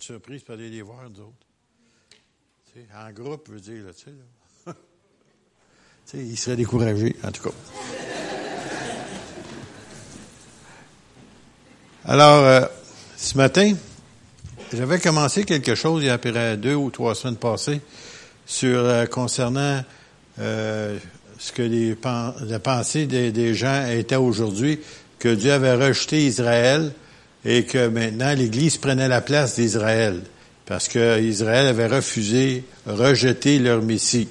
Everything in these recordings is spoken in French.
surprise pour aller les voir, nous autres. En groupe, je veux dire, là, tu sais. Ils en tout cas. Alors, euh, ce matin, j'avais commencé quelque chose il y a à peu deux ou trois semaines passées sur euh, concernant euh, ce que les, la pensée des, des gens était aujourd'hui, que Dieu avait rejeté Israël et que maintenant l'Église prenait la place d'Israël, parce que Israël avait refusé, rejeté leur Messie.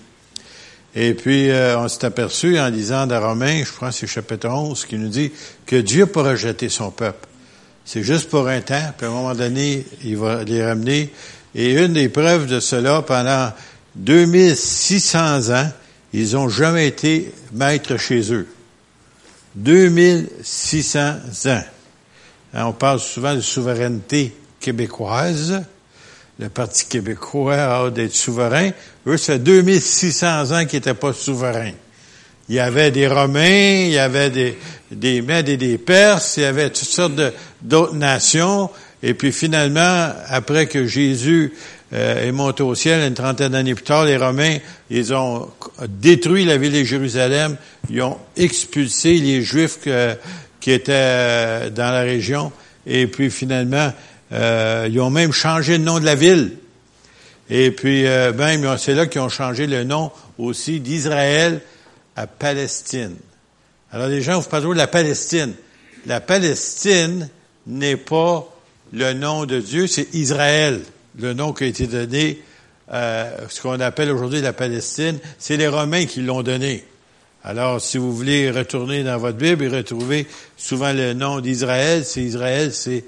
Et puis, euh, on s'est aperçu en lisant dans Romains, je crois c'est chapitre 11, qui nous dit que Dieu pas rejeté son peuple. C'est juste pour un temps, puis à un moment donné, il va les ramener. Et une des preuves de cela, pendant 2600 ans, ils n'ont jamais été maîtres chez eux. 2600 ans. Hein, on parle souvent de souveraineté québécoise. Le Parti québécois a d'être souverain. Eux, ça fait 2600 ans qu'ils n'étaient pas souverains. Il y avait des Romains, il y avait des, des Mèdes et des Perses, il y avait toutes sortes d'autres nations. Et puis finalement, après que Jésus euh, est monté au ciel, une trentaine d'années plus tard, les Romains, ils ont détruit la ville de Jérusalem, ils ont expulsé les Juifs qui étaient euh, dans la région, et puis finalement, euh, ils ont même changé le nom de la ville. Et puis même, c'est là qu'ils ont changé le nom aussi d'Israël à Palestine. Alors les gens vous parlent de la Palestine. La Palestine n'est pas le nom de Dieu, c'est Israël, le nom qui a été donné, euh, ce qu'on appelle aujourd'hui la Palestine. C'est les Romains qui l'ont donné. Alors, si vous voulez retourner dans votre Bible et retrouver souvent le nom d'Israël, c'est Israël, c'est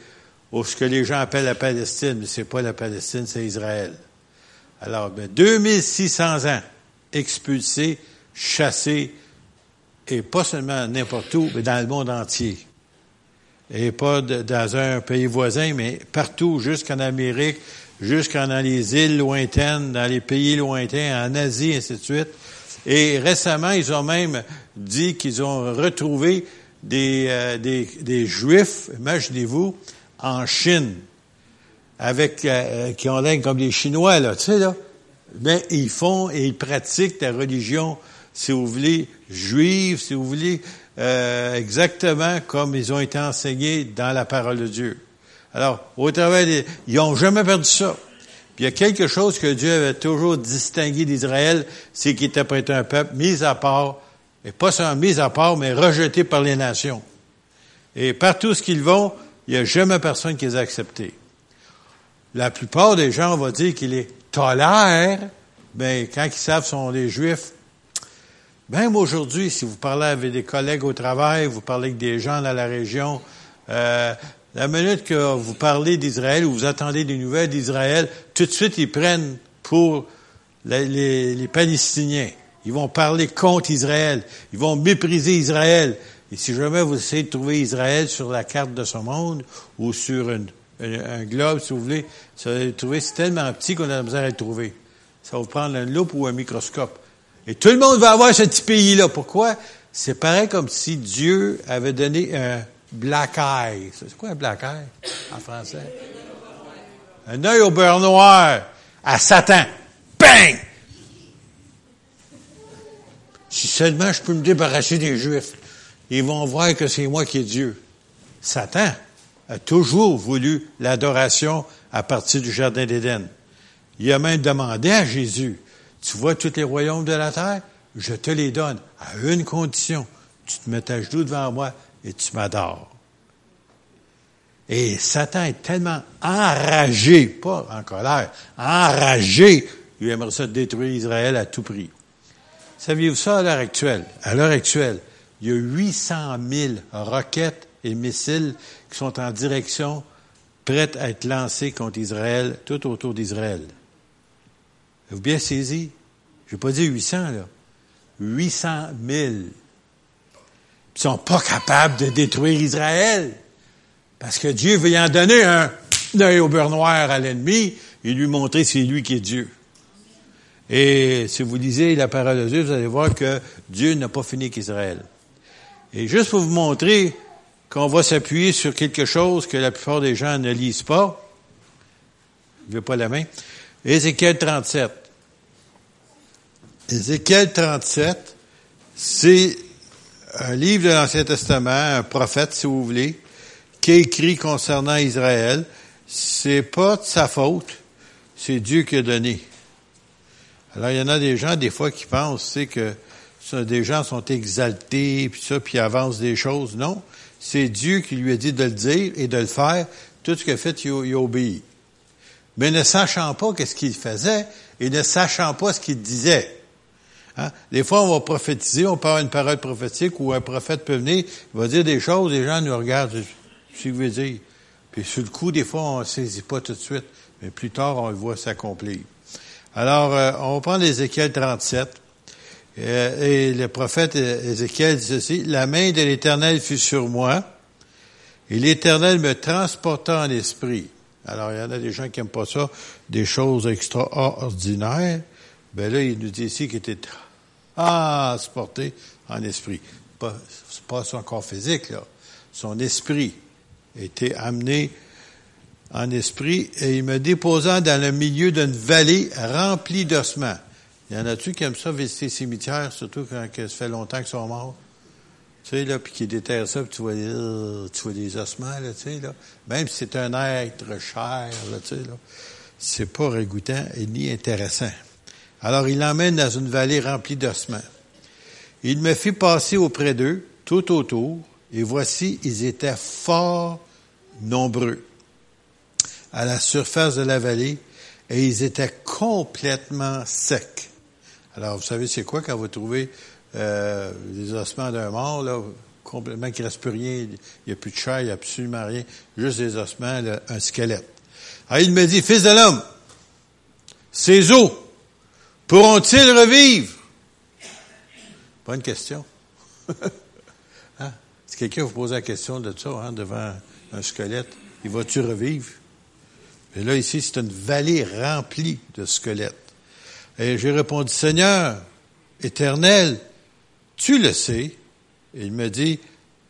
ce que les gens appellent la Palestine, mais c'est pas la Palestine, c'est Israël. Alors, ben, 2600 ans expulsés chassés, et pas seulement n'importe où, mais dans le monde entier. Et pas dans un pays voisin, mais partout, jusqu'en Amérique, jusqu'en dans les îles lointaines, dans les pays lointains, en Asie, ainsi de suite. Et récemment, ils ont même dit qu'ils ont retrouvé des, euh, des, Juifs, imaginez-vous, en Chine, avec euh, qui ont l'air comme des Chinois, là, tu sais, là. Mais ils font et ils pratiquent la religion si vous voulez, juives, si vous voulez, euh, exactement comme ils ont été enseignés dans la parole de Dieu. Alors, au travers des... Ils n'ont jamais perdu ça. Il y a quelque chose que Dieu avait toujours distingué d'Israël, c'est qu'il était un peuple mis à part, et pas seulement mis à part, mais rejeté par les nations. Et partout ce qu'ils vont, il n'y a jamais personne qui les a acceptés. La plupart des gens, on va dire qu'ils les tolèrent, mais quand ils savent sont des Juifs, même aujourd'hui, si vous parlez avec des collègues au travail, vous parlez avec des gens dans la région, euh, la minute que vous parlez d'Israël ou vous attendez des nouvelles d'Israël, tout de suite ils prennent pour les, les, Palestiniens. Ils vont parler contre Israël. Ils vont mépriser Israël. Et si jamais vous essayez de trouver Israël sur la carte de ce monde ou sur une, un, globe, si vous voulez, ça va trouver, c'est tellement petit qu'on a la misère à le trouver. Ça va vous prendre un loupe ou un microscope. Et tout le monde va avoir ce petit pays-là. Pourquoi? C'est pareil comme si Dieu avait donné un black eye. C'est quoi un black eye en français? Un œil au beurre noir à Satan. Bang! Si seulement je peux me débarrasser des Juifs, ils vont voir que c'est moi qui est Dieu. Satan a toujours voulu l'adoration à partir du Jardin d'Éden. Il a même demandé à Jésus, tu vois tous les royaumes de la terre? Je te les donne à une condition. Tu te mets à genoux devant moi et tu m'adores. Et Satan est tellement enragé, pas en colère, enragé, il aimerait ça détruire Israël à tout prix. Saviez-vous ça à l'heure actuelle? À l'heure actuelle, il y a 800 000 roquettes et missiles qui sont en direction, prêtes à être lancés contre Israël, tout autour d'Israël. Vous bien saisi? Je n'ai pas dit 800, là. 800 000. Ils sont pas capables de détruire Israël. Parce que Dieu veut en donner un œil au beurre noir à l'ennemi et lui montrer c'est lui qui est Dieu. Et si vous lisez la parole de Dieu, vous allez voir que Dieu n'a pas fini qu'Israël. Et juste pour vous montrer qu'on va s'appuyer sur quelque chose que la plupart des gens ne lisent pas, veut pas la main. Ézéchiel 37. Ézéchiel 37, c'est un livre de l'Ancien Testament, un prophète, si vous voulez, qui écrit concernant Israël. C'est pas de sa faute, c'est Dieu qui a donné. Alors, il y en a des gens, des fois, qui pensent, c'est que des gens sont exaltés, puis ça, puis avancent des choses. Non, c'est Dieu qui lui a dit de le dire et de le faire. Tout ce qu'il a fait, il, a obéi. Mais ne sachant pas qu'est-ce qu'il faisait et ne sachant pas ce qu'il disait. Hein? Des fois, on va prophétiser, on parle une parole prophétique où un prophète peut venir, il va dire des choses, les gens nous regardent, ce qu'il veut dire. Puis sur le coup, des fois, on ne saisit pas tout de suite, mais plus tard, on le voit s'accomplir. Alors, euh, on prend l'Ézéchiel 37, euh, et le prophète Ézéchiel dit ceci, La main de l'Éternel fut sur moi, et l'Éternel me transporta en esprit. Alors, il y en a des gens qui n'aiment pas ça, des choses extraordinaires. Ben là, il nous dit ici qu'il était transporté en esprit. Pas, pas son corps physique, là. Son esprit était amené en esprit et il me déposa dans le milieu d'une vallée remplie d'ossements. Il y en a-tu qui aiment ça visiter les cimetières, surtout quand ça fait longtemps qu'ils sont morts? Tu sais, là, puis qui déterrent ça, puis tu vois, euh, tu vois des ossements, là, tu sais, là. Même si c'est un être cher, là, tu sais, là, c'est pas régoûtant et ni intéressant. Alors, il l'emmène dans une vallée remplie d'ossements. Il me fit passer auprès d'eux, tout autour, et voici, ils étaient fort nombreux à la surface de la vallée, et ils étaient complètement secs. Alors, vous savez, c'est quoi quand vous trouvez euh, des ossements d'un mort, là, complètement qu'il ne reste plus rien, il n'y a plus de chair, il n'y a absolument rien, juste des ossements, un squelette. Alors, il me dit, Fils de l'homme, ces os pourront-ils revivre? Bonne question. hein? Si quelqu'un vous pose la question de ça, hein, devant un squelette, il va-tu revivre? Et là, ici, c'est une vallée remplie de squelettes. Et j'ai répondu, Seigneur, éternel, tu le sais. Et il me dit,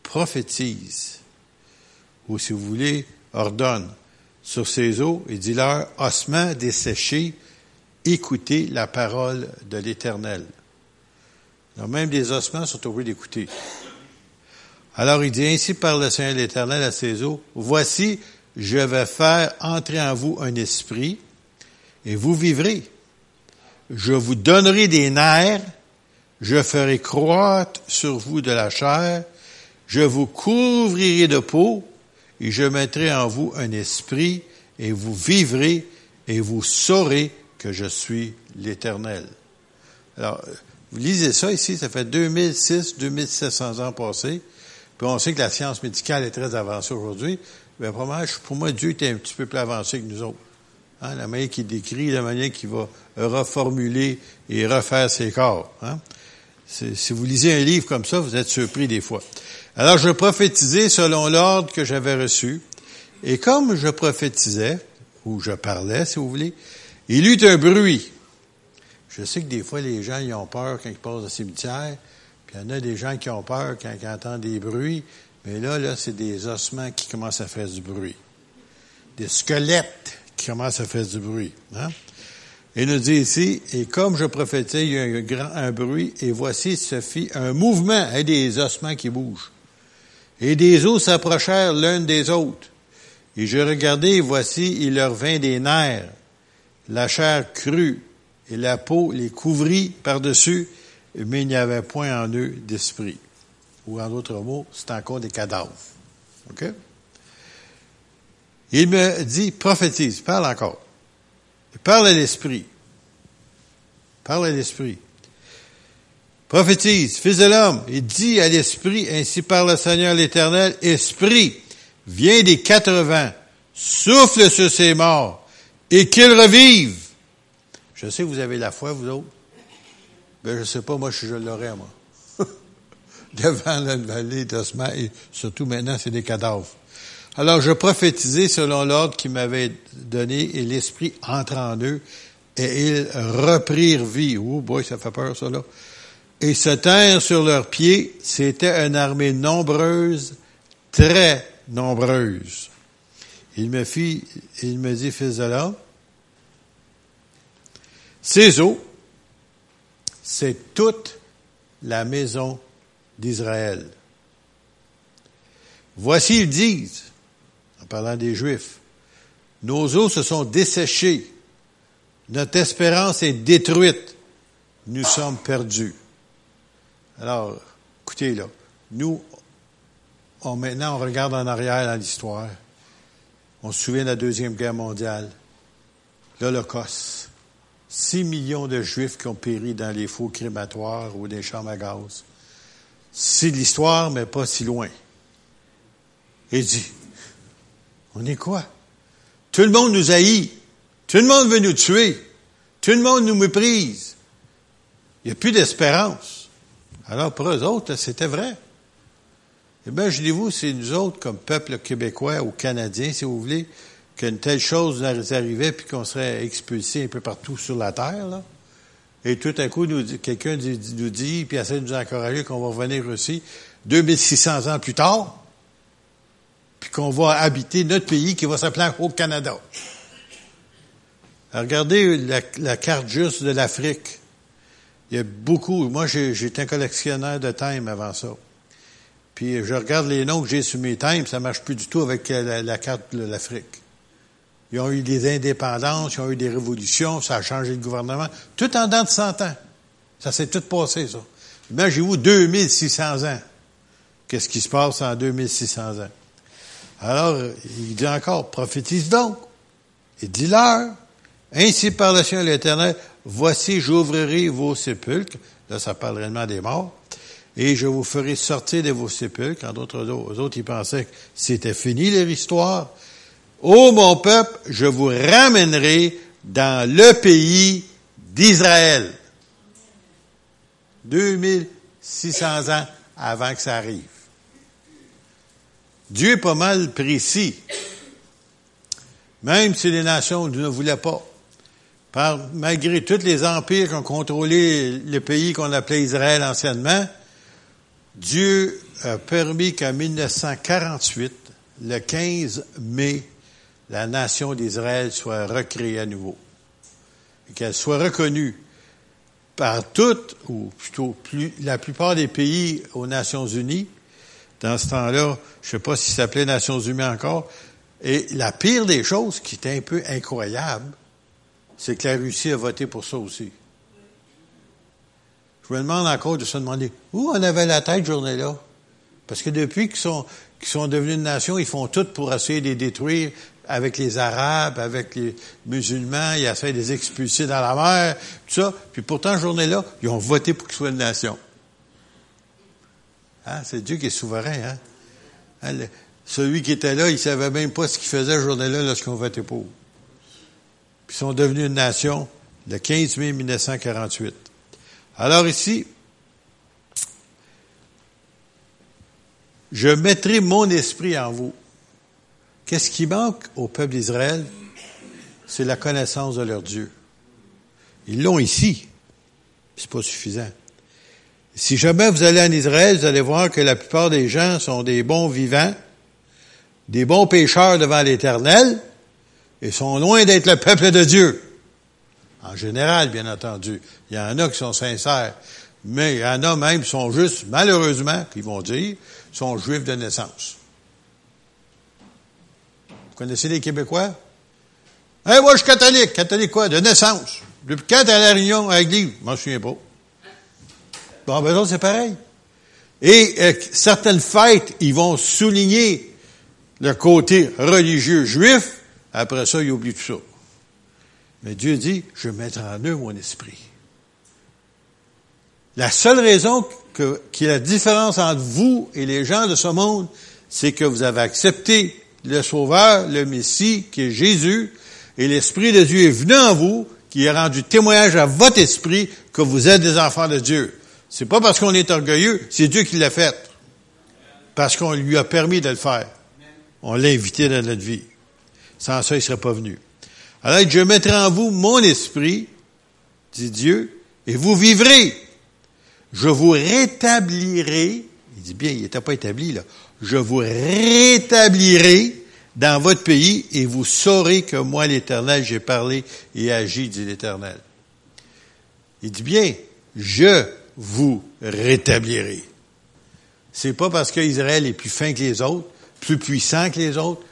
prophétise. Ou si vous voulez, ordonne sur ces eaux et dis-leur, ossements desséchés, écoutez la parole de l'éternel. Même des ossements sont obligés d'écouter. Alors il dit, ainsi par le Seigneur l'éternel à ces eaux, voici, je vais faire entrer en vous un esprit et vous vivrez je vous donnerai des nerfs, je ferai croître sur vous de la chair, je vous couvrirai de peau, et je mettrai en vous un esprit, et vous vivrez, et vous saurez que je suis l'Éternel. Alors, vous lisez ça ici, ça fait 2006, 2700 ans passés, puis on sait que la science médicale est très avancée aujourd'hui, mais pour moi, pour moi, Dieu était un petit peu plus avancé que nous autres. Hein, la manière qu'il décrit, la manière qu'il va reformuler et refaire ses corps. Hein. Si vous lisez un livre comme ça, vous êtes surpris des fois. Alors, je prophétisais selon l'ordre que j'avais reçu. Et comme je prophétisais, ou je parlais, si vous voulez, il eut un bruit. Je sais que des fois, les gens ils ont peur quand ils passent au cimetière, puis il y en a des gens qui ont peur quand ils entendent des bruits, mais là, là, c'est des ossements qui commencent à faire du bruit. Des squelettes qui commence à faire du bruit. Hein? Il nous dit ici, et comme je prophétisais, il y a un grand bruit, et voici se fit un mouvement, et des ossements qui bougent. Et des os s'approchèrent l'un des autres. Et je regardais, et voici, il leur vint des nerfs, la chair crue, et la peau les couvrit par-dessus, mais il n'y avait point en eux d'esprit. Ou en d'autres mots, c'est encore des cadavres. OK? Il me dit, prophétise, parle encore. Parle à l'esprit. Parle à l'esprit. Prophétise, fils de l'homme, il dit à l'esprit, ainsi par le Seigneur l'Éternel, esprit, viens des quatre vents, souffle sur ces morts, et qu'ils revivent. Je sais que vous avez la foi, vous autres. Ben, je sais pas, moi, je, je l'aurais, moi. Devant la vallée d'ossements, et surtout maintenant, c'est des cadavres. Alors je prophétisais selon l'ordre qu'il m'avait donné et l'Esprit entra en eux et ils reprirent vie. Oh boy, ça fait peur ça là. Et se tinrent sur leurs pieds, c'était une armée nombreuse, très nombreuse. Il me fit, il me dit, fils de l'homme, Ces eaux, c'est toute la maison d'Israël. Voici, ils disent, en parlant des Juifs, nos eaux se sont desséchées, notre espérance est détruite, nous sommes perdus. Alors, écoutez là, nous, on, maintenant on regarde en arrière dans l'histoire, on se souvient de la Deuxième Guerre mondiale, l'Holocauste. Six millions de Juifs qui ont péri dans les faux crématoires ou des chambres à gaz. C'est l'histoire, mais pas si loin. Et dit, on est quoi? Tout le monde nous haït. Tout le monde veut nous tuer. Tout le monde nous méprise. Il n'y a plus d'espérance. Alors pour eux autres, c'était vrai. Imaginez-vous, c'est nous autres, comme peuple québécois ou canadien, si vous voulez, qu'une telle chose nous arrivait puis qu'on serait expulsé un peu partout sur la terre, là. Et tout à coup, quelqu'un nous dit, puis essaie de nous encourager qu'on va revenir aussi 2600 ans plus tard, puis qu'on va habiter notre pays qui va s'appeler au Canada. regardez la, carte juste de l'Afrique. Il y a beaucoup. Moi, j'étais un collectionneur de times avant ça. Puis je regarde les noms que j'ai sur mes times, ça marche plus du tout avec la, carte de l'Afrique. Ils ont eu des indépendances, ils ont eu des révolutions, ça a changé le gouvernement. Tout en dedans de 100 ans. Ça s'est tout passé, ça. Imaginez-vous 2600 ans. Qu'est-ce qui se passe en 2600 ans? Alors, il dit encore, prophétise donc. Et dis-leur, ainsi par le Seigneur l'Éternel, voici, j'ouvrirai vos sépulcres. Là, ça parle réellement des morts. Et je vous ferai sortir de vos sépulcres. En d'autres, autres, ils pensaient que c'était fini leur histoire. Ô mon peuple, je vous ramènerai dans le pays d'Israël. 2600 ans avant que ça arrive. Dieu est pas mal précis. Même si les nations ne voulaient pas. malgré tous les empires qui ont contrôlé le pays qu'on appelait Israël anciennement, Dieu a permis qu'en 1948, le 15 mai, la nation d'Israël soit recréée à nouveau. Et qu'elle soit reconnue par toutes, ou plutôt plus, la plupart des pays aux Nations Unies, dans ce temps-là, je ne sais pas s'il s'appelait Nations Unies encore. Et la pire des choses, qui est un peu incroyable, c'est que la Russie a voté pour ça aussi. Je me demande encore de se demander où on avait la tête journée-là? Parce que depuis qu'ils sont, sont devenus une nation, ils font tout pour essayer de les détruire avec les Arabes, avec les musulmans, ils essaient de les expulser dans la mer, tout ça. Puis pourtant, journée-là, ils ont voté pour qu'ils soient une nation. Hein? C'est Dieu qui est souverain. Hein? hein celui qui était là, il savait même pas ce qu'il faisait journée-là lorsqu'on votait pour. Puis ils sont devenus une nation le 15 mai 1948. Alors ici, je mettrai mon esprit en vous. Qu'est-ce qui manque au peuple d'Israël? C'est la connaissance de leur Dieu. Ils l'ont ici. C'est pas suffisant. Si jamais vous allez en Israël, vous allez voir que la plupart des gens sont des bons vivants, des bons pécheurs devant l'Éternel, et sont loin d'être le peuple de Dieu. En général, bien entendu. Il y en a qui sont sincères, mais il y en a même qui sont juste, malheureusement, qui vont dire, sont juifs de naissance. Vous connaissez les Québécois? Eh, moi, je suis catholique. Catholique quoi? De naissance. Depuis quand à la réunion à l'église? Je m'en souviens pas. Bon, ben c'est pareil. Et euh, certaines fêtes, ils vont souligner le côté religieux juif. Après ça, ils oublient tout ça. Mais Dieu dit, je mettrai en eux mon esprit. La seule raison qu'il y a la différence entre vous et les gens de ce monde, c'est que vous avez accepté le Sauveur, le Messie, qui est Jésus, et l'Esprit de Dieu est venu en vous, qui a rendu témoignage à votre esprit que vous êtes des enfants de Dieu. C'est pas parce qu'on est orgueilleux, c'est Dieu qui l'a fait. Parce qu'on lui a permis de le faire. On l'a invité dans notre vie. Sans ça, il serait pas venu. Alors, je mettrai en vous mon esprit, dit Dieu, et vous vivrez. Je vous rétablirai, il dit bien, il n'était pas établi là, je vous rétablirai dans votre pays et vous saurez que moi, l'Éternel, j'ai parlé et agi, dit l'Éternel. Il dit bien, je vous rétablirai. C'est pas parce qu'Israël est plus fin que les autres, plus puissant que les autres.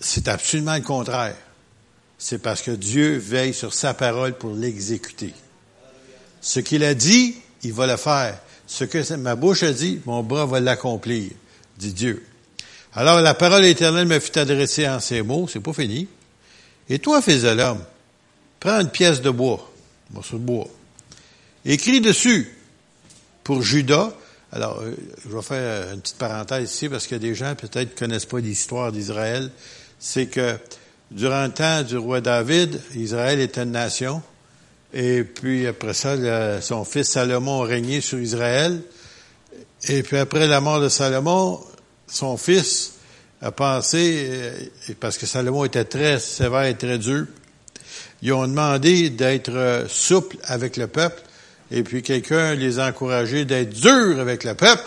C'est absolument le contraire. C'est parce que Dieu veille sur sa parole pour l'exécuter. Ce qu'il a dit, il va le faire. Ce que ma bouche a dit, mon bras va l'accomplir, dit Dieu. Alors la parole éternelle me fut adressée en ces mots, c'est pas fini. Et toi, fils de l'homme, prends une pièce de bois, un morceau de bois, écris dessus pour Judas. Alors, euh, je vais faire une petite parenthèse ici parce que des gens peut-être connaissent pas l'histoire d'Israël. C'est que durant le temps du roi David, Israël était une nation. Et puis après ça, son fils Salomon a régné sur Israël. Et puis après la mort de Salomon, son fils a pensé, euh, parce que Salomon était très sévère et très dur, ils ont demandé d'être euh, souple avec le peuple, et puis quelqu'un les a encouragés d'être durs avec le peuple,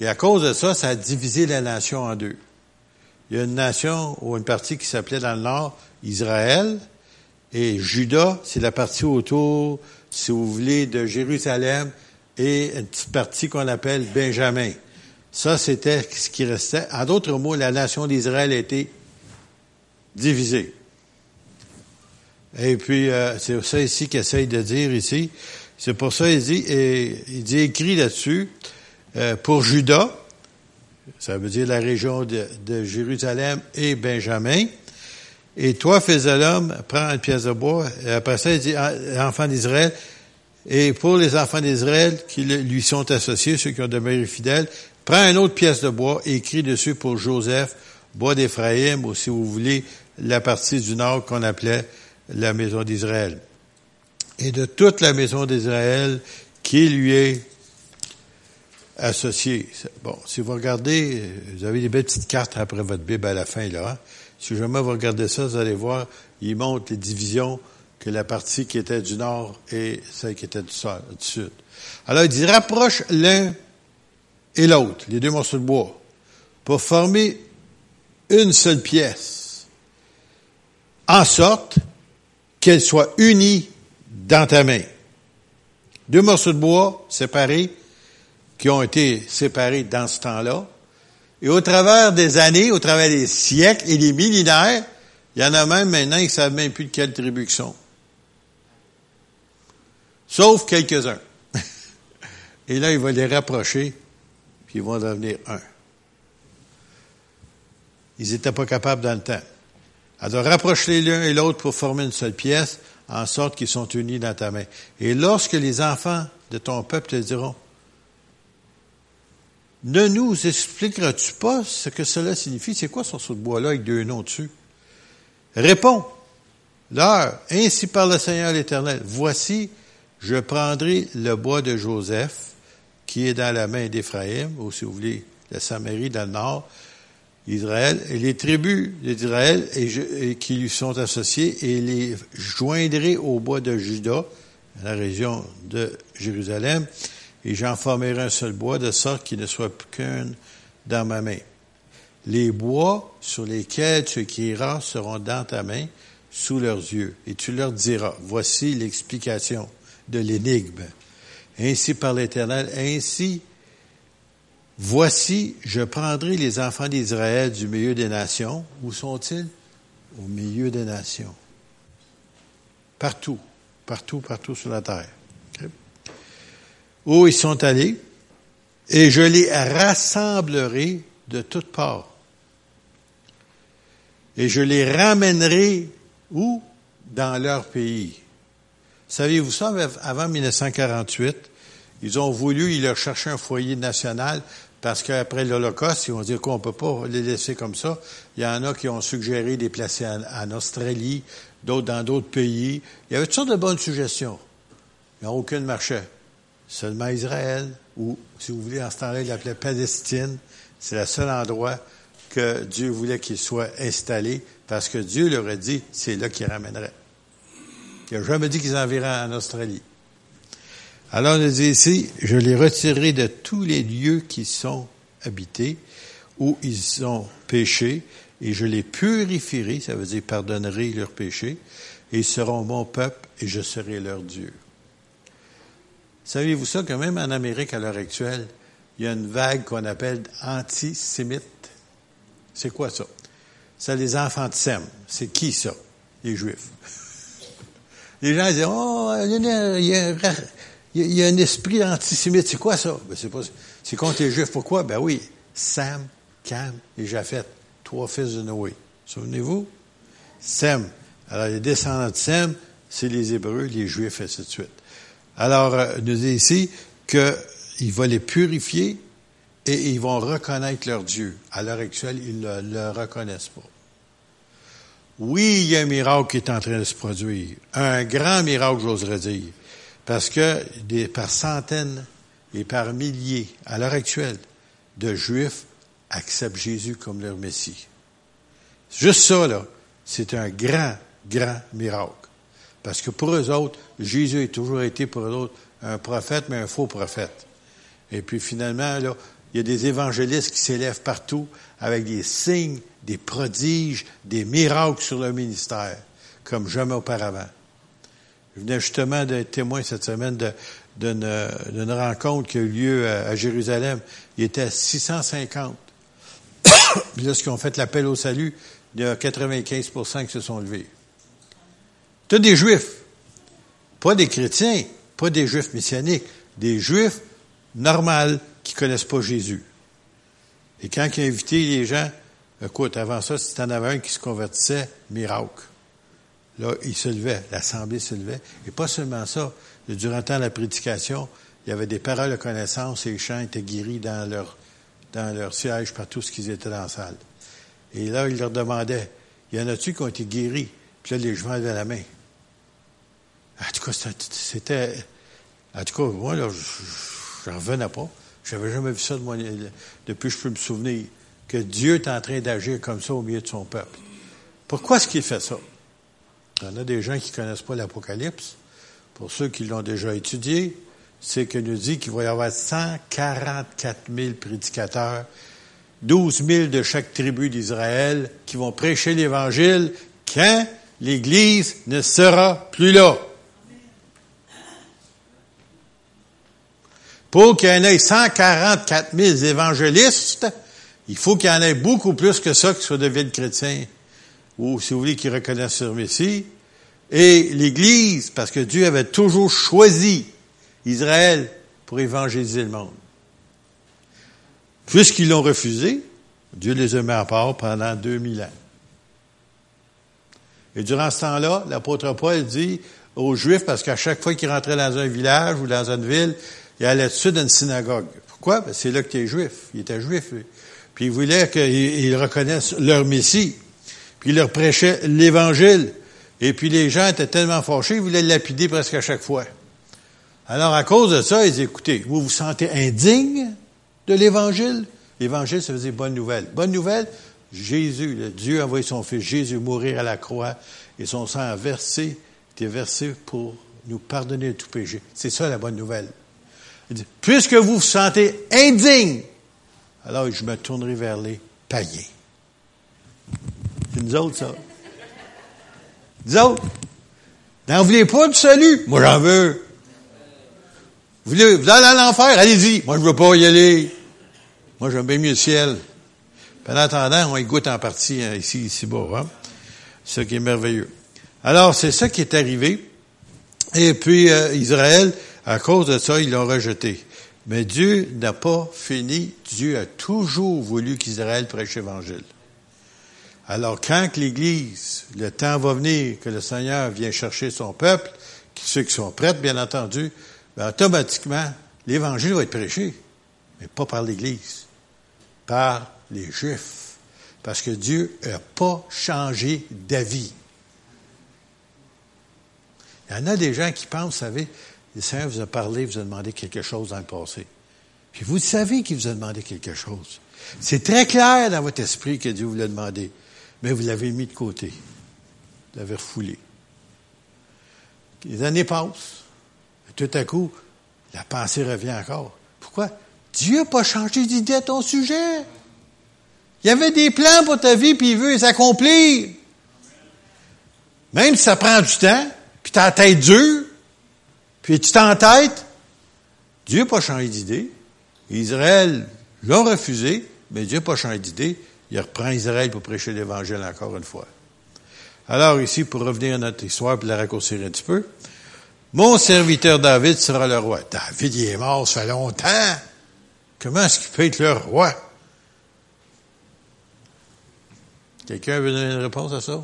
et à cause de ça, ça a divisé la nation en deux. Il y a une nation ou une partie qui s'appelait dans le nord Israël, et Judas, c'est la partie autour, si vous voulez, de Jérusalem, et une petite partie qu'on appelle Benjamin. Ça, c'était ce qui restait. En d'autres mots, la nation d'Israël a été divisée. Et puis, euh, c'est ça ici qu'il essaye de dire ici. C'est pour ça il dit, il dit écrit là-dessus, euh, pour Judas, ça veut dire la région de, de Jérusalem et Benjamin. Et toi, fils de l'homme, prends une pièce de bois. Et après ça, il dit, enfants d'Israël, et pour les enfants d'Israël qui lui sont associés, ceux qui ont demeuré fidèles, Prends une autre pièce de bois, écrit dessus pour Joseph, bois d'Éphraïm, ou si vous voulez, la partie du nord qu'on appelait la maison d'Israël. Et de toute la maison d'Israël qui lui est associée. Bon, si vous regardez, vous avez des belles petites cartes après votre Bible à la fin, là. Hein. Si jamais vous regardez ça, vous allez voir, il montre les divisions que la partie qui était du nord et celle qui était du sud. Alors, il dit, rapproche l'un et l'autre, les deux morceaux de bois, pour former une seule pièce, en sorte qu'elle soit unie dans ta main. Deux morceaux de bois séparés, qui ont été séparés dans ce temps-là, et au travers des années, au travers des siècles et des millénaires, il y en a même maintenant qui ne savent même plus de quelle tribu ils sont. Sauf quelques-uns. et là, il va les rapprocher puis ils vont devenir un. Ils n'étaient pas capables dans le temps. Alors, rapproche-les l'un et l'autre pour former une seule pièce, en sorte qu'ils sont unis dans ta main. Et lorsque les enfants de ton peuple te diront, ne nous expliqueras-tu pas ce que cela signifie? C'est quoi ce saut de bois-là avec deux noms dessus? Réponds, leur, ainsi par le Seigneur l'Éternel, voici, je prendrai le bois de Joseph, qui est dans la main d'Éphraïm, ou si vous voulez, la Samarie dans le nord, Israël, et les tribus d'Israël qui lui sont associées, et les joindrai au bois de Juda, la région de Jérusalem, et j'en formerai un seul bois, de sorte qu'il ne soit qu'un dans ma main. Les bois sur lesquels tu écriras seront dans ta main, sous leurs yeux, et tu leur diras, voici l'explication de l'énigme. Ainsi par l'Éternel, ainsi, voici, je prendrai les enfants d'Israël du milieu des nations. Où sont-ils? Au milieu des nations. Partout, partout, partout sur la terre. Où ils sont allés, et je les rassemblerai de toutes parts. Et je les ramènerai où? Dans leur pays. Saviez-vous ça, avant 1948, ils ont voulu, ils leur cherchaient un foyer national parce qu'après l'Holocauste, ils ont dit qu'on peut pas les laisser comme ça. Il y en a qui ont suggéré de les placer en, Australie, d'autres dans d'autres pays. Il y avait toutes sortes de bonnes suggestions. N'y a aucune marché. Seulement Israël, ou si vous voulez, en ce temps-là, il l'appelait Palestine. C'est le seul endroit que Dieu voulait qu'il soit installé parce que Dieu leur a dit, c'est là qu'il ramènerait. Il n'a jamais dit qu'ils enverraient en Australie. Alors, on dit ici, je les retirerai de tous les lieux qui sont habités, où ils ont péché, et je les purifierai, ça veut dire pardonnerai leurs péchés, et ils seront mon peuple, et je serai leur Dieu. Savez-vous ça que même en Amérique à l'heure actuelle, il y a une vague qu'on appelle antisémite? C'est quoi ça? C'est les enfants de Sem. C'est qui ça? Les Juifs? Les gens disent, oh, il y a, un esprit antisémite. C'est quoi ça? Ben, c'est pas, c'est contre les Juifs. Pourquoi? Ben oui. Sam, Cam et Japhet, trois fils de Noé. Souvenez-vous? Sem. Alors, les descendants de Sem, c'est les Hébreux, les Juifs, et ainsi de suite. Alors, euh, nous dit ici qu'il va les purifier et ils vont reconnaître leur Dieu. À l'heure actuelle, ils ne le, reconnaissent pas. Oui, il y a un miracle qui est en train de se produire. Un grand miracle, j'oserais dire. Parce que des, par centaines et par milliers, à l'heure actuelle, de Juifs acceptent Jésus comme leur Messie. Juste ça, là, c'est un grand, grand miracle. Parce que pour eux autres, Jésus a toujours été pour eux autres un prophète, mais un faux prophète. Et puis finalement, là, il y a des évangélistes qui s'élèvent partout avec des signes, des prodiges, des miracles sur leur ministère, comme jamais auparavant. Je venais justement d'être témoin cette semaine d'une rencontre qui a eu lieu à, Jérusalem. Il était à 650. Puis lorsqu'ils ont fait l'appel au salut, il y a 95% qui se sont levés. Tous des juifs. Pas des chrétiens, pas des juifs messianiques, des juifs normaux qui connaissent pas Jésus. Et quand il a invité les gens, écoute, avant ça, si en avais un qui se convertissait, miracle. Là, il se levait, l'assemblée se levait. Et pas seulement ça, durant le temps de la prédication, il y avait des paroles de connaissance et les chants étaient guéris dans leur, dans leur siège par tout ce qu'ils étaient dans la salle. Et là, il leur demandait, y en a-tu qui ont été guéris? Puis là, les gens levaient la main. En tout cas, c'était... En tout cas, moi, là, je n'en revenais pas. Je n'avais jamais vu ça de moi, depuis que je peux me souvenir, que Dieu est en train d'agir comme ça au milieu de son peuple. Pourquoi est-ce qu'il fait ça? Il y en a des gens qui connaissent pas l'Apocalypse. Pour ceux qui l'ont déjà étudié, c'est que nous dit qu'il va y avoir 144 000 prédicateurs, 12 000 de chaque tribu d'Israël qui vont prêcher l'Évangile quand l'Église ne sera plus là. Pour qu'il y en ait 144 000 évangélistes, il faut qu'il y en ait beaucoup plus que ça qui soient devenus chrétiens, ou si vous voulez, qui reconnaissent leur Messie. Et l'Église, parce que Dieu avait toujours choisi Israël pour évangéliser le monde. Puisqu'ils l'ont refusé, Dieu les a mis à part pendant 2000 ans. Et durant ce temps-là, l'apôtre Paul dit aux Juifs, parce qu'à chaque fois qu'ils rentraient dans un village ou dans une ville, il allait tout de suite dans une synagogue. Pourquoi? c'est là que tu es juif. Il était juif. Puis il voulait qu'ils reconnaissent leur Messie. Puis il leur prêchait l'Évangile. Et puis les gens étaient tellement fâchés, ils voulaient le lapider presque à chaque fois. Alors à cause de ça, ils disaient, écoutez, vous vous sentez indigne de l'Évangile? L'Évangile, ça veut dire bonne nouvelle. Bonne nouvelle, Jésus, Dieu a envoyé son Fils Jésus mourir à la croix et son sang a versé, était versé pour nous pardonner de tout péché. C'est ça la bonne nouvelle. Il dit, puisque vous vous sentez indigne, alors je me tournerai vers les païens. C'est nous autres, ça. Nous autres. N'en voulez pas du salut? Moi, j'en veux. Vous voulez, vous allez à l'enfer? Allez-y. Moi, je veux pas y aller. Moi, j'aime bien mieux le ciel. En attendant, on y goûte en partie hein, ici, ici bas. Hein? Ce qui est merveilleux. Alors, c'est ça qui est arrivé. Et puis, euh, Israël à cause de ça, ils l'ont rejeté. Mais Dieu n'a pas fini. Dieu a toujours voulu qu'Israël prêche l'Évangile. Alors, quand l'Église, le temps va venir que le Seigneur vient chercher son peuple, ceux qui sont prêts, bien entendu, ben, automatiquement, l'Évangile va être prêché. Mais pas par l'Église. Par les Juifs. Parce que Dieu n'a pas changé d'avis. Il y en a des gens qui pensent, vous savez, le Seigneur vous a parlé, vous a demandé quelque chose dans le passé. Puis vous savez qu'il vous a demandé quelque chose. C'est très clair dans votre esprit que Dieu vous l'a demandé, mais vous l'avez mis de côté. Vous l'avez refoulé. Les années passent. Tout à coup, la pensée revient encore. Pourquoi? Dieu n'a pas changé d'idée à ton sujet. Il y avait des plans pour ta vie, puis il veut les accomplir. Même si ça prend du temps, puis ta tête dure, puis tu t'entêtes, Dieu n'a pas changé d'idée. Israël l'a refusé, mais Dieu n'a pas changé d'idée. Il reprend Israël pour prêcher l'Évangile encore une fois. Alors ici, pour revenir à notre histoire, pour la raccourcir un petit peu, mon serviteur David sera le roi. David, il est mort, ça fait longtemps. Comment est-ce qu'il peut être le roi? Quelqu'un veut donner une réponse à ça?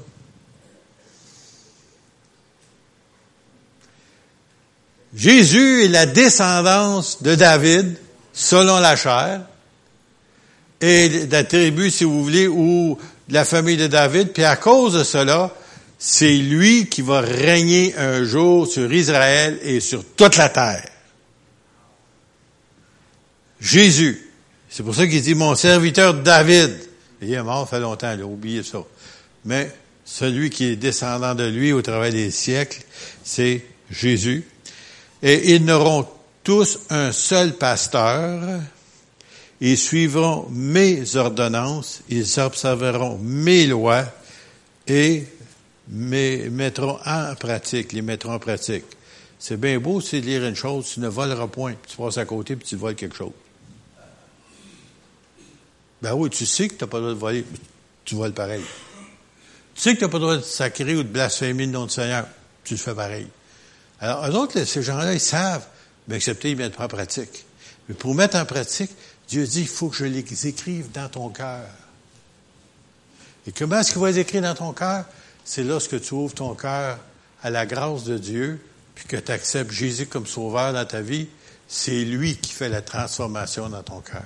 Jésus est la descendance de David, selon la chair, et la tribu, si vous voulez, ou de la famille de David. Puis à cause de cela, c'est lui qui va régner un jour sur Israël et sur toute la terre. Jésus. C'est pour ça qu'il dit mon serviteur David. Il est mort, ça fait longtemps, il a oublié ça. Mais celui qui est descendant de lui au travers des siècles, c'est Jésus. Et ils n'auront tous un seul pasteur. Ils suivront mes ordonnances, ils observeront mes lois et mes mettront en pratique, les mettront en pratique. C'est bien beau, c'est de lire une chose, tu ne voleras point, tu passes à côté, puis tu voles quelque chose. Ben oui, tu sais que tu n'as pas le droit de voler, tu voles pareil. Tu sais que tu n'as pas le droit de sacrer ou de blasphémer le nom du Seigneur, tu le fais pareil. Alors, eux autres, ces gens-là, ils savent, mais accepter, ils mettent pas en pratique. Mais pour mettre en pratique, Dieu dit, il faut que je les écrive dans ton cœur. Et comment est-ce qu'il va les écrire dans ton cœur? C'est lorsque tu ouvres ton cœur à la grâce de Dieu, puis que tu acceptes Jésus comme sauveur dans ta vie, c'est lui qui fait la transformation dans ton cœur.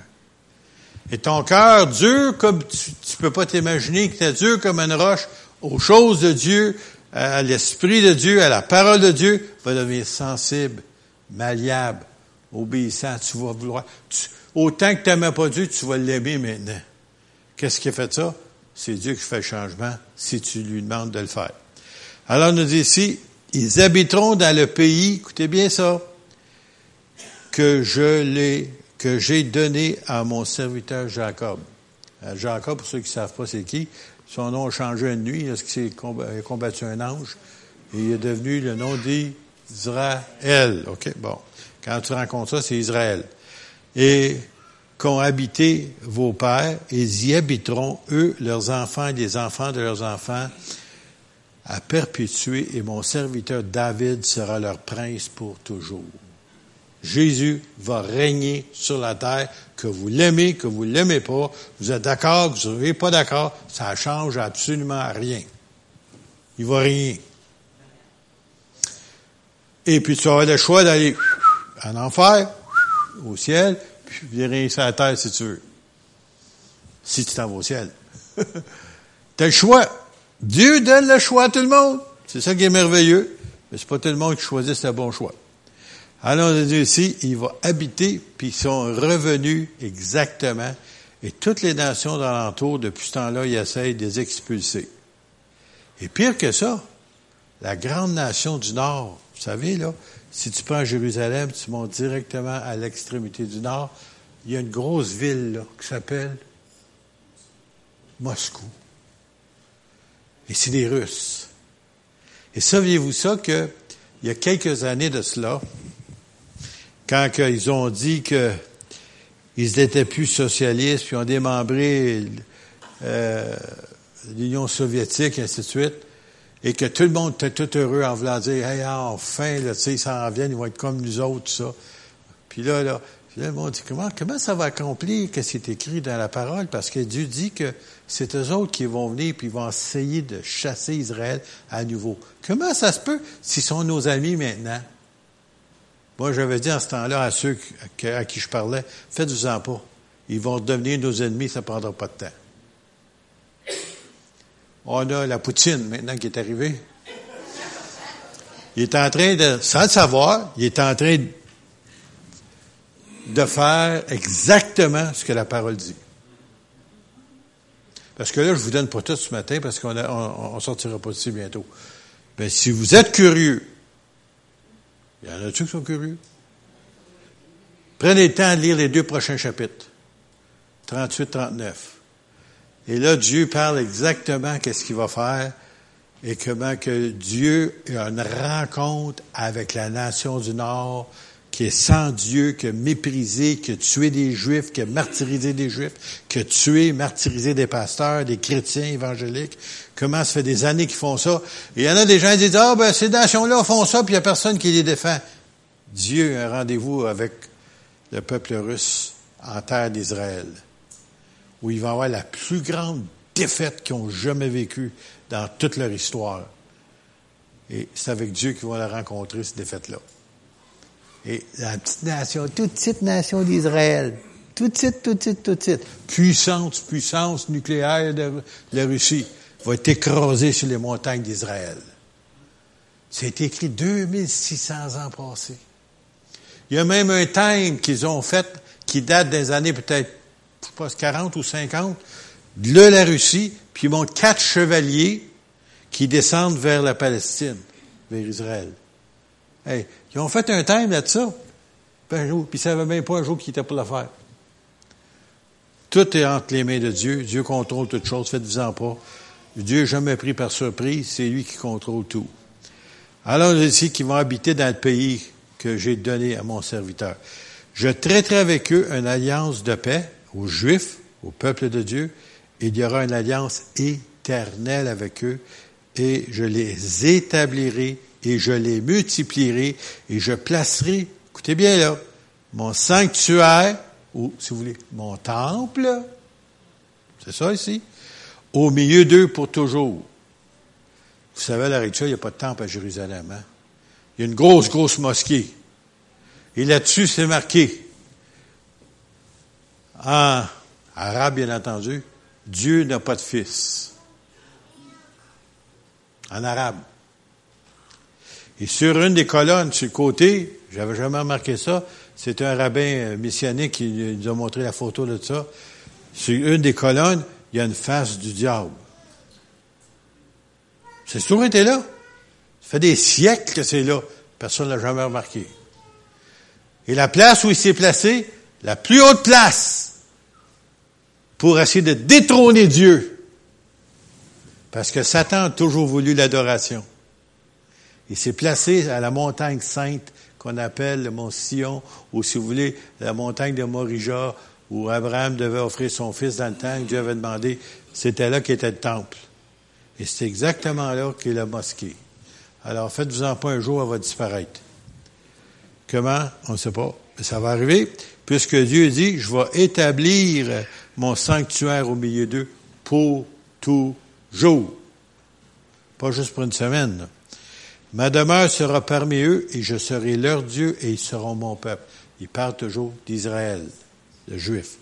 Et ton cœur dur comme tu, ne peux pas t'imaginer que tu es dur comme une roche aux choses de Dieu, à l'Esprit de Dieu, à la parole de Dieu, va devenir sensible, malléable, obéissant. Tu vas vouloir. autant que tu n'aimais pas Dieu, tu vas l'aimer maintenant. Qu'est-ce qui a fait ça? C'est Dieu qui fait le changement si tu lui demandes de le faire. Alors, on nous dit ici, ils habiteront dans le pays, écoutez bien ça, que je l'ai que j'ai donné à mon serviteur Jacob. Euh, Jacob, pour ceux qui ne savent pas c'est qui, son nom a changé une nuit lorsqu'il a combattu un ange? Et il est devenu le nom d'Israël. OK, bon. Quand tu rencontres ça, c'est Israël. Et qu'ont habité vos pères, ils y habiteront, eux, leurs enfants et les enfants de leurs enfants, à perpétuer, et mon serviteur David sera leur prince pour toujours. Jésus va régner sur la terre, que vous l'aimez, que vous l'aimez pas, vous êtes d'accord, que vous n'êtes pas d'accord, ça change absolument rien. Il va régner. Et puis tu auras le choix d'aller en enfer, au ciel, puis virer sur la terre si tu veux. Si tu t'en vas au ciel. tu as le choix. Dieu donne le choix à tout le monde. C'est ça qui est merveilleux. Mais c'est pas tout le monde qui choisit ce bon choix. Alors, on dit ici, il va habiter, puis ils sont revenus exactement. Et toutes les nations d'alentour, depuis ce temps-là, ils essayent de les expulser. Et pire que ça, la grande nation du Nord, vous savez, là, si tu prends Jérusalem, tu montes directement à l'extrémité du Nord, il y a une grosse ville là, qui s'appelle Moscou. Et c'est des Russes. Et saviez-vous ça que il y a quelques années de cela, quand ils ont dit que ils n'étaient plus socialistes, puis ont démembré euh, l'Union soviétique, et ainsi de suite, et que tout le monde était tout heureux en voulant dire, hey, enfin, là, tu sais, ils s'en reviennent, ils vont être comme nous autres, ça. Puis là, là, le monde dit, comment, comment ça va accomplir? Ce qui est écrit dans la parole? Parce que Dieu dit que c'est eux autres qui vont venir puis ils vont essayer de chasser Israël à nouveau. Comment ça se peut s'ils sont nos amis maintenant? Moi, j'avais dit en ce temps-là à ceux à qui je parlais, faites-vous-en pas. Ils vont devenir nos ennemis, ça ne prendra pas de temps. On a la Poutine maintenant qui est arrivée. Il est en train de, sans le savoir, il est en train de faire exactement ce que la parole dit. Parce que là, je vous donne pas tout ce matin parce qu'on on, sortira pas d'ici bientôt. Mais si vous êtes curieux, il y en a-tu qui sont curieux? Prenez le temps de lire les deux prochains chapitres, 38-39. Et là, Dieu parle exactement qu'est-ce qu'il va faire et comment que Dieu a une rencontre avec la nation du Nord qui est sans Dieu, qui a méprisé, qui a tué des Juifs, qui a martyrisé des Juifs, qui a tué, martyrisé des pasteurs, des chrétiens évangéliques. Comment ça fait des années qu'ils font ça? Et il y en a des gens qui disent, ah ben ces nations-là font ça, puis il n'y a personne qui les défend. Dieu a un rendez-vous avec le peuple russe en terre d'Israël, où il va avoir la plus grande défaite qu'ils ont jamais vécue dans toute leur histoire. Et c'est avec Dieu qu'ils vont la rencontrer, cette défaite-là. Et la petite nation, toute petite nation d'Israël, tout de suite, tout de suite, tout de suite, puissance, puissance nucléaire de la Russie, va être écrasée sur les montagnes d'Israël. C'est écrit 2600 ans passés. Il y a même un thème qu'ils ont fait qui date des années peut-être, je sais pas, 40 ou 50, de la Russie, puis ils montrent quatre chevaliers qui descendent vers la Palestine, vers Israël. Ils ont fait un thème là-dessus, puis ils ne savaient même pas un jour qui était pour le faire. Tout est entre les mains de Dieu. Dieu contrôle toutes choses, faites-vous-en pas. Dieu n'est jamais pris par surprise, c'est lui qui contrôle tout. Alors, ici qui vont habiter dans le pays que j'ai donné à mon serviteur. Je traiterai avec eux une alliance de paix aux Juifs, au peuple de Dieu, il y aura une alliance éternelle avec eux, et je les établirai et je les multiplierai et je placerai, écoutez bien là, mon sanctuaire, ou si vous voulez, mon temple, c'est ça ici, au milieu d'eux pour toujours. Vous savez, à l'heure il n'y a pas de temple à Jérusalem. Hein? Il y a une grosse, grosse mosquée. Et là-dessus, c'est marqué, en arabe bien entendu, Dieu n'a pas de fils. En arabe. Et sur une des colonnes, sur le côté, j'avais jamais remarqué ça, c'est un rabbin euh, missionnaire qui nous a montré la photo de ça. Sur une des colonnes, il y a une face du diable. C'est toujours été là. Ça fait des siècles que c'est là. Personne ne l'a jamais remarqué. Et la place où il s'est placé, la plus haute place, pour essayer de détrôner Dieu. Parce que Satan a toujours voulu l'adoration. Il s'est placé à la montagne sainte qu'on appelle le mont Sion, ou si vous voulez, la montagne de Morija, où Abraham devait offrir son fils dans le temps, Dieu avait demandé, c'était là qu'était le temple. Et c'est exactement là qu'est la mosquée. Alors faites-vous-en pas un jour, elle va disparaître. Comment? On ne sait pas. Mais ça va arriver, puisque Dieu dit, je vais établir mon sanctuaire au milieu d'eux pour toujours. Pas juste pour une semaine. Ma demeure sera parmi eux et je serai leur Dieu et ils seront mon peuple. Il parle toujours d'Israël, le juif.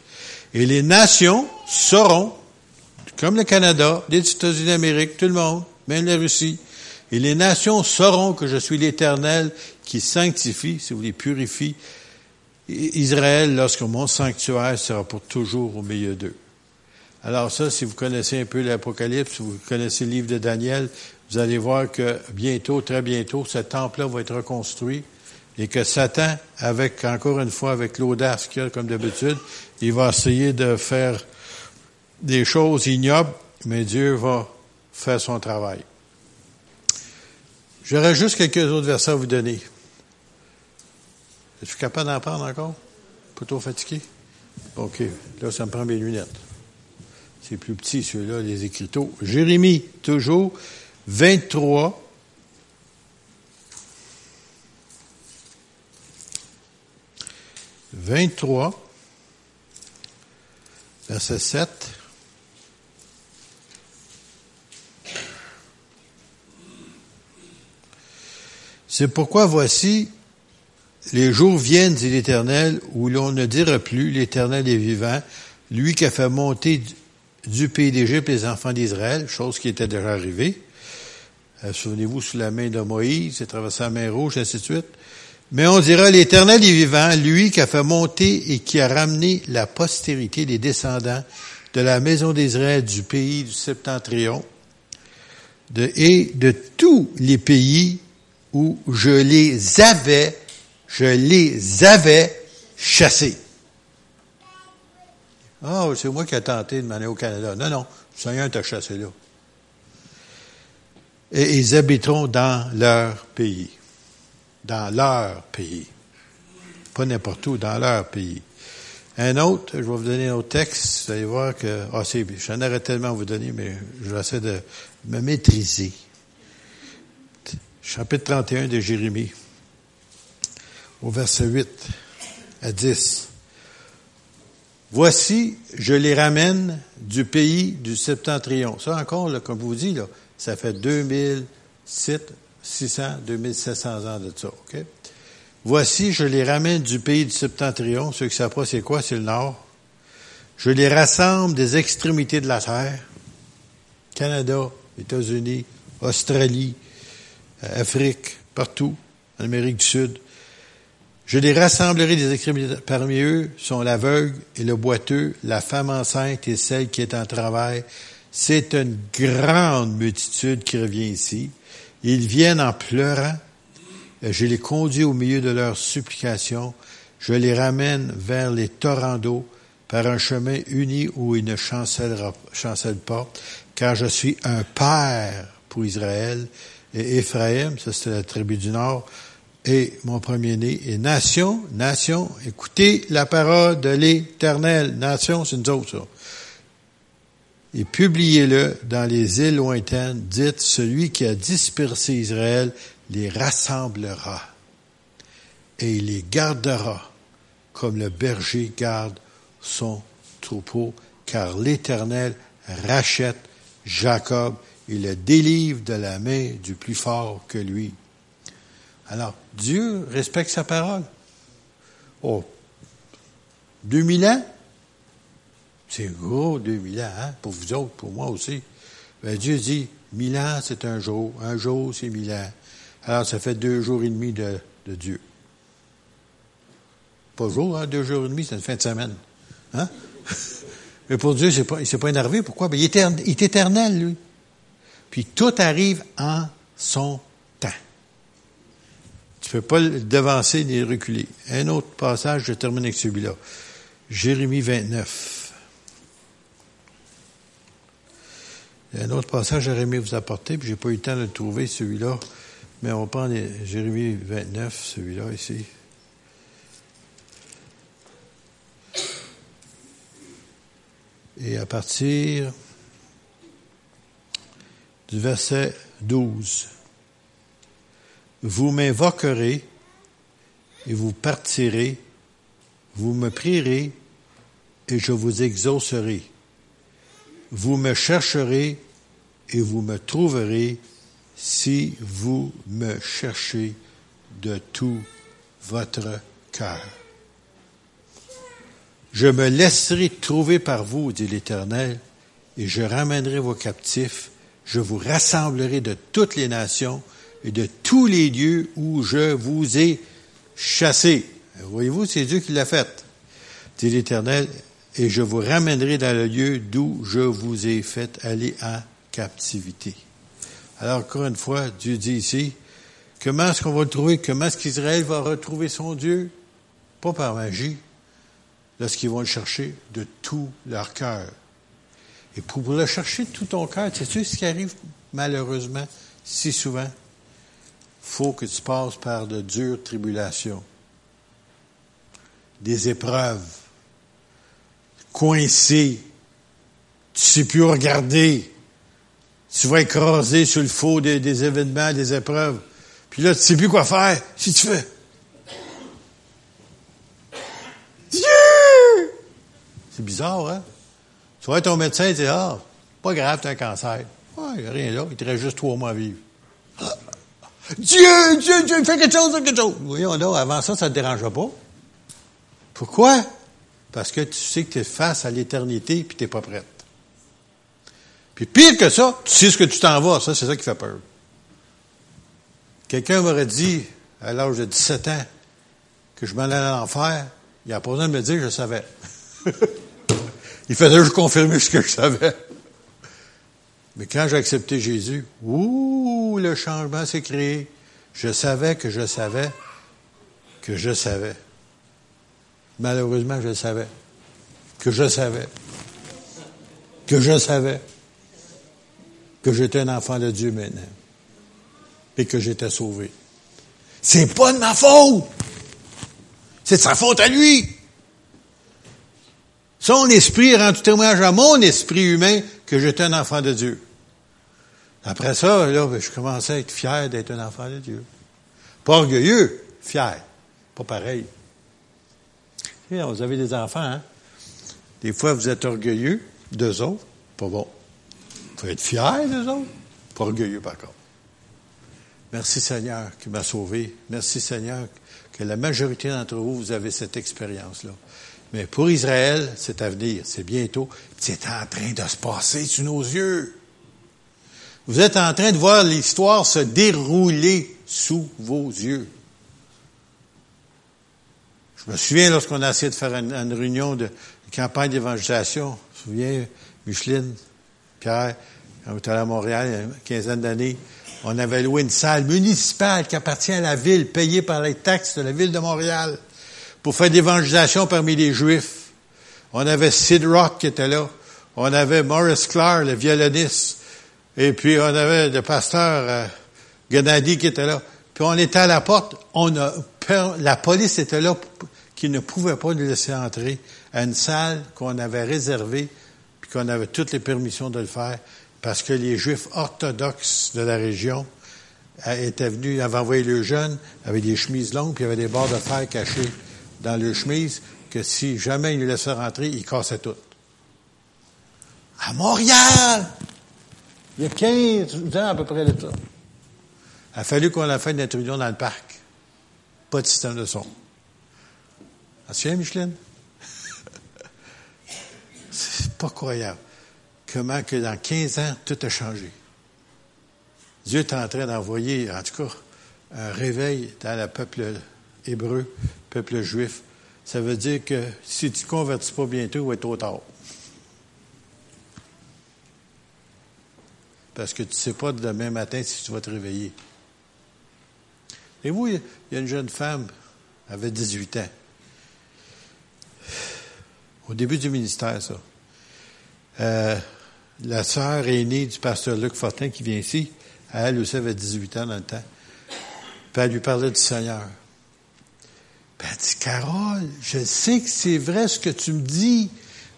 Et les nations sauront, comme le Canada, les États-Unis d'Amérique, tout le monde, même la Russie, et les nations sauront que je suis l'Éternel qui sanctifie, si vous les purifie, Israël lorsque mon sanctuaire sera pour toujours au milieu d'eux. Alors ça, si vous connaissez un peu l'Apocalypse, vous connaissez le livre de Daniel, vous allez voir que bientôt, très bientôt, ce temple-là va être reconstruit et que Satan, avec, encore une fois, avec l'audace qu'il a comme d'habitude, il va essayer de faire des choses ignobles, mais Dieu va faire son travail. J'aurais juste quelques autres versets à vous donner. Es-tu capable d'en prendre encore? Trop fatigué? OK. Là, ça me prend mes lunettes. C'est plus petit, ceux-là, les écriteaux. Jérémie, toujours. 23. Vingt-trois, verset 7. C'est pourquoi voici, les jours viennent, dit l'Éternel, où l'on ne dira plus, l'Éternel est vivant, lui qui a fait monter du pays d'Égypte les enfants d'Israël, chose qui était déjà arrivée, euh, souvenez-vous, sous la main de Moïse, il traversé la mer Rouge, ainsi de suite. Mais on dira, l'Éternel est vivant, lui qui a fait monter et qui a ramené la postérité des descendants de la maison d'Israël du pays du septentrion et de tous les pays où je les avais, je les avais chassés. Ah, c'est moi qui ai tenté de m'aller au Canada. Non, non, le Seigneur t'a chassé là et ils habiteront dans leur pays. Dans leur pays. pas n'importe où, dans leur pays. Un autre, je vais vous donner un autre texte, vous allez voir que, ah, c'est, j'en aurais tellement à vous donner, mais je vais de me maîtriser. Chapitre 31 de Jérémie, au verset 8 à 10. Voici, je les ramène du pays du septentrion. Ça encore, là, comme vous là, ça fait 2600, 2700 ans de ça, OK? Voici, je les ramène du pays du septentrion. Ceux qui savent pas c'est quoi, c'est le nord. Je les rassemble des extrémités de la terre. Canada, États-Unis, Australie, euh, Afrique, partout, en Amérique du Sud. Je les rassemblerai des extrémités. Parmi eux sont l'aveugle et le boiteux, la femme enceinte et celle qui est en travail. C'est une grande multitude qui revient ici. Ils viennent en pleurant je les conduis au milieu de leurs supplications. Je les ramène vers les torrents d'eau par un chemin uni où ils ne chancellent pas, car je suis un père pour Israël et Éphraïm, ça c'est la tribu du Nord, et mon premier-né, et nation, nation, écoutez la parole de l'Éternel. Nation, c'est une autre, ça. Et publiez-le dans les îles lointaines. Dites, celui qui a dispersé Israël les rassemblera et il les gardera comme le berger garde son troupeau, car l'Éternel rachète Jacob et le délivre de la main du plus fort que lui. Alors, Dieu respecte sa parole. Oh, 2000 ans? C'est gros, 2000 ans, hein? pour vous autres, pour moi aussi. Ben, Dieu dit, mille ans, c'est un jour. Un jour, c'est mille ans. Alors, ça fait deux jours et demi de, Dieu. Pas jour, hein? Deux jours et demi, c'est une fin de semaine. Hein? Mais pour Dieu, il ne s'est pas énervé. Pourquoi? Ben, il, est éternel, lui. Puis tout arrive en son Tu peux pas le devancer ni le reculer. Un autre passage, je termine avec celui-là. Jérémie 29. Il y a un autre passage, aimé vous apporter, puis j'ai pas eu le temps de le trouver, celui-là. Mais on prend Jérémie 29, celui-là ici. Et à partir du verset 12, vous m'invoquerez et vous partirez, vous me prierez et je vous exaucerai. Vous me chercherez et vous me trouverez si vous me cherchez de tout votre cœur. Je me laisserai trouver par vous, dit l'Éternel, et je ramènerai vos captifs, je vous rassemblerai de toutes les nations et de tous les lieux où je vous ai chassés. Voyez-vous, c'est Dieu qui l'a fait, dit l'Éternel, et je vous ramènerai dans le lieu d'où je vous ai fait aller en captivité. Alors, encore une fois, Dieu dit ici, comment est-ce qu'on va le trouver? Comment est-ce qu'Israël va retrouver son Dieu? Pas par magie, lorsqu'ils vont le chercher de tout leur cœur. Et pour le chercher de tout ton cœur, sais ce qui arrive malheureusement si souvent? Faut que tu passes par de dures tribulations, des épreuves, coincé, tu sais plus regarder, tu vas écraser sur le faux des, événements, des épreuves. Puis là, tu sais plus quoi faire. Si tu fais. C'est bizarre, hein? Tu être ton médecin et dire, ah, pas grave, t'as un cancer. Ah, il a rien là, il te reste juste trois mois à vivre. Dieu, Dieu, Dieu, fais quelque chose, fais quelque chose. Voyons là, avant ça, ça te dérange pas. Pourquoi? Parce que tu sais que tu es face à l'éternité puis tu n'es pas prête. Puis pire que ça, tu sais ce que tu t'en vas. Ça, c'est ça qui fait peur. Quelqu'un m'aurait dit, à l'âge de 17 ans, que je m'en allais à l'enfer. Il a pas besoin de me dire, je savais. Il fallait juste confirmer ce que je savais. Mais quand j'ai accepté Jésus, ouh, le changement s'est créé. Je savais que je savais que je savais. Malheureusement, je savais. Que je savais. Que je savais que j'étais un enfant de Dieu maintenant et que j'étais sauvé. C'est pas de ma faute. C'est de sa faute à lui. Son esprit rend tout témoignage à mon esprit humain que j'étais un enfant de Dieu. Après ça, là, je commençais à être fier d'être un enfant de Dieu. Pas orgueilleux, fier. Pas pareil. Vous avez des enfants, hein? Des fois, vous êtes orgueilleux d'eux autres. Pas bon. Vous faut être fier d'eux autres. Pas orgueilleux, par contre. Merci Seigneur qui m'a sauvé. Merci Seigneur que la majorité d'entre vous, vous avez cette expérience-là. Mais pour Israël, c'est à venir, c'est bientôt, c'est en train de se passer sous nos yeux. Vous êtes en train de voir l'histoire se dérouler sous vos yeux. Je me souviens lorsqu'on a essayé de faire une, réunion de, campagne d'évangélisation, je me souviens, Micheline, Pierre, quand on était à Montréal il y a une quinzaine d'années, on avait loué une salle municipale qui appartient à la ville, payée par les taxes de la ville de Montréal, pour faire d'évangélisation parmi les Juifs. On avait Sid Rock qui était là. On avait Morris Clark, le violoniste. Et puis on avait le pasteur euh, Gennady qui était là. Puis on était à la porte. On a la police était là qui ne pouvait pas nous laisser entrer à une salle qu'on avait réservée puis qu'on avait toutes les permissions de le faire parce que les Juifs orthodoxes de la région euh, étaient venus, avaient envoyé le jeune avec des chemises longues, puis il y avait des barres de fer cachées dans le chemise, que si jamais ils nous laissaient rentrer, ils cassaient tout. À Montréal! Il y a 15 ans à peu près de ça. Il a fallu qu'on ait fait une intrusion dans le parc. Pas de système de son. Tu Micheline? C'est pas croyable. Comment que dans 15 ans, tout a changé? Dieu est en train d'envoyer, en tout cas, un réveil dans le peuple hébreu, peuple juif. Ça veut dire que si tu ne convertis pas bientôt, il va être trop tard. Parce que tu ne sais pas demain matin si tu vas te réveiller. Et vous, il y a une jeune femme, elle avait 18 ans. Au début du ministère, ça. Euh, la sœur aînée du pasteur Luc Fortin qui vient ici, elle aussi avait 18 ans dans le temps. Puis elle lui parlait du Seigneur. Puis elle dit, Carole, je sais que c'est vrai ce que tu me dis,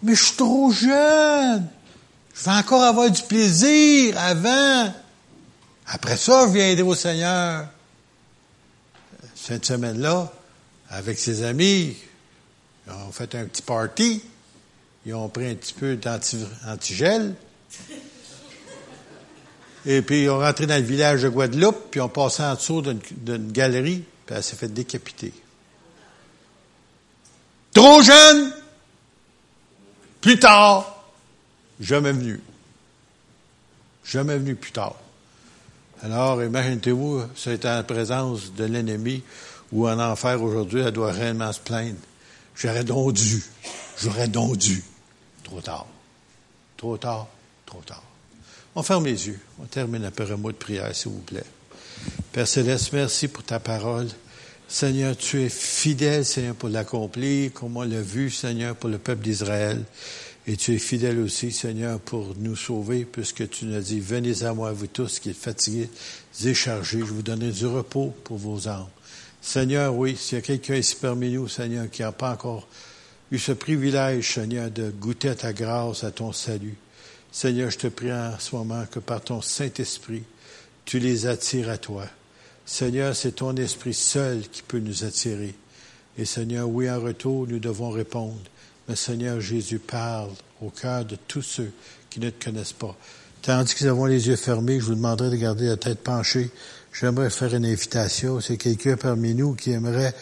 mais je suis trop jeune. Je vais encore avoir du plaisir avant. Après ça, je viendrai au Seigneur. Cette semaine-là, avec ses amis, ils ont fait un petit party. Ils ont pris un petit peu d'antigel. Et puis, ils ont rentré dans le village de Guadeloupe, puis ils ont passé en dessous d'une galerie, puis elle s'est fait décapiter. Trop jeune! Plus tard! Jamais venu. Jamais venu plus tard. Alors, imaginez-vous, c'est en présence de l'ennemi ou en enfer aujourd'hui, elle doit réellement se plaindre. J'aurais donc dû. J'aurais donc dû. Trop tard. Trop tard. Trop tard. On ferme les yeux. On termine par un mot de prière, s'il vous plaît. Père Céleste, merci pour ta parole. Seigneur, tu es fidèle, Seigneur, pour l'accomplir, comme on l'a vu, Seigneur, pour le peuple d'Israël. Et tu es fidèle aussi, Seigneur, pour nous sauver, puisque tu nous as dit, venez à moi, vous tous qui êtes fatigués, déchargés, je vous donnerai du repos pour vos âmes. Seigneur, oui, s'il y a quelqu'un ici parmi nous, Seigneur, qui n'a pas encore eu ce privilège, Seigneur, de goûter à ta grâce, à ton salut, Seigneur, je te prie en ce moment que par ton Saint-Esprit, tu les attires à toi. Seigneur, c'est ton Esprit seul qui peut nous attirer. Et Seigneur, oui, en retour, nous devons répondre. Mais Seigneur Jésus parle au cœur de tous ceux qui ne te connaissent pas. Tandis qu'ils avons les yeux fermés, je vous demanderai de garder la tête penchée. J'aimerais faire une invitation. C'est quelqu'un parmi nous qui aimerait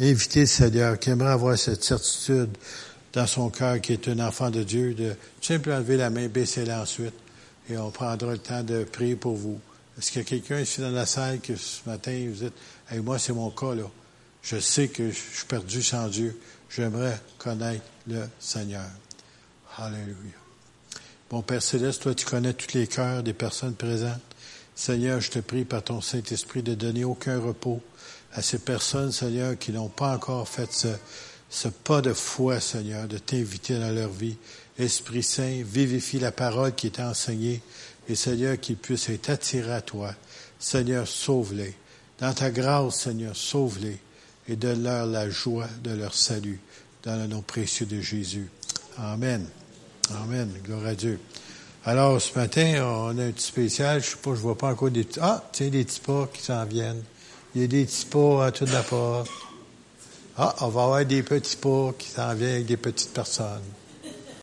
inviter le Seigneur, qui aimerait avoir cette certitude dans son cœur, qui est un enfant de Dieu, de simplement lever la main, baisser-la ensuite, et on prendra le temps de prier pour vous. Est-ce qu'il y a quelqu'un ici dans la salle que ce matin, vous dites, hey, moi, c'est mon cas, là. Je sais que je suis perdu sans Dieu. J'aimerais connaître le Seigneur. Alléluia. Bon Père Céleste, toi tu connais tous les cœurs des personnes présentes. Seigneur, je te prie par ton Saint-Esprit de donner aucun repos à ces personnes, Seigneur, qui n'ont pas encore fait ce, pas de foi, Seigneur, de t'inviter dans leur vie. Esprit Saint, vivifie la parole qui est enseignée et Seigneur, qu'ils puissent être attirés à toi. Seigneur, sauve-les. Dans ta grâce, Seigneur, sauve-les. Et donne-leur la joie de leur salut dans le nom précieux de Jésus. Amen. Amen. Gloire à Dieu. Alors, ce matin, on a un petit spécial. Je sais pas, je vois pas encore des petits... Ah, tiens, des petits pas qui s'en viennent. Il y a des petits pas à toute la porte. Ah, on va avoir des petits pas qui s'en viennent avec des petites personnes.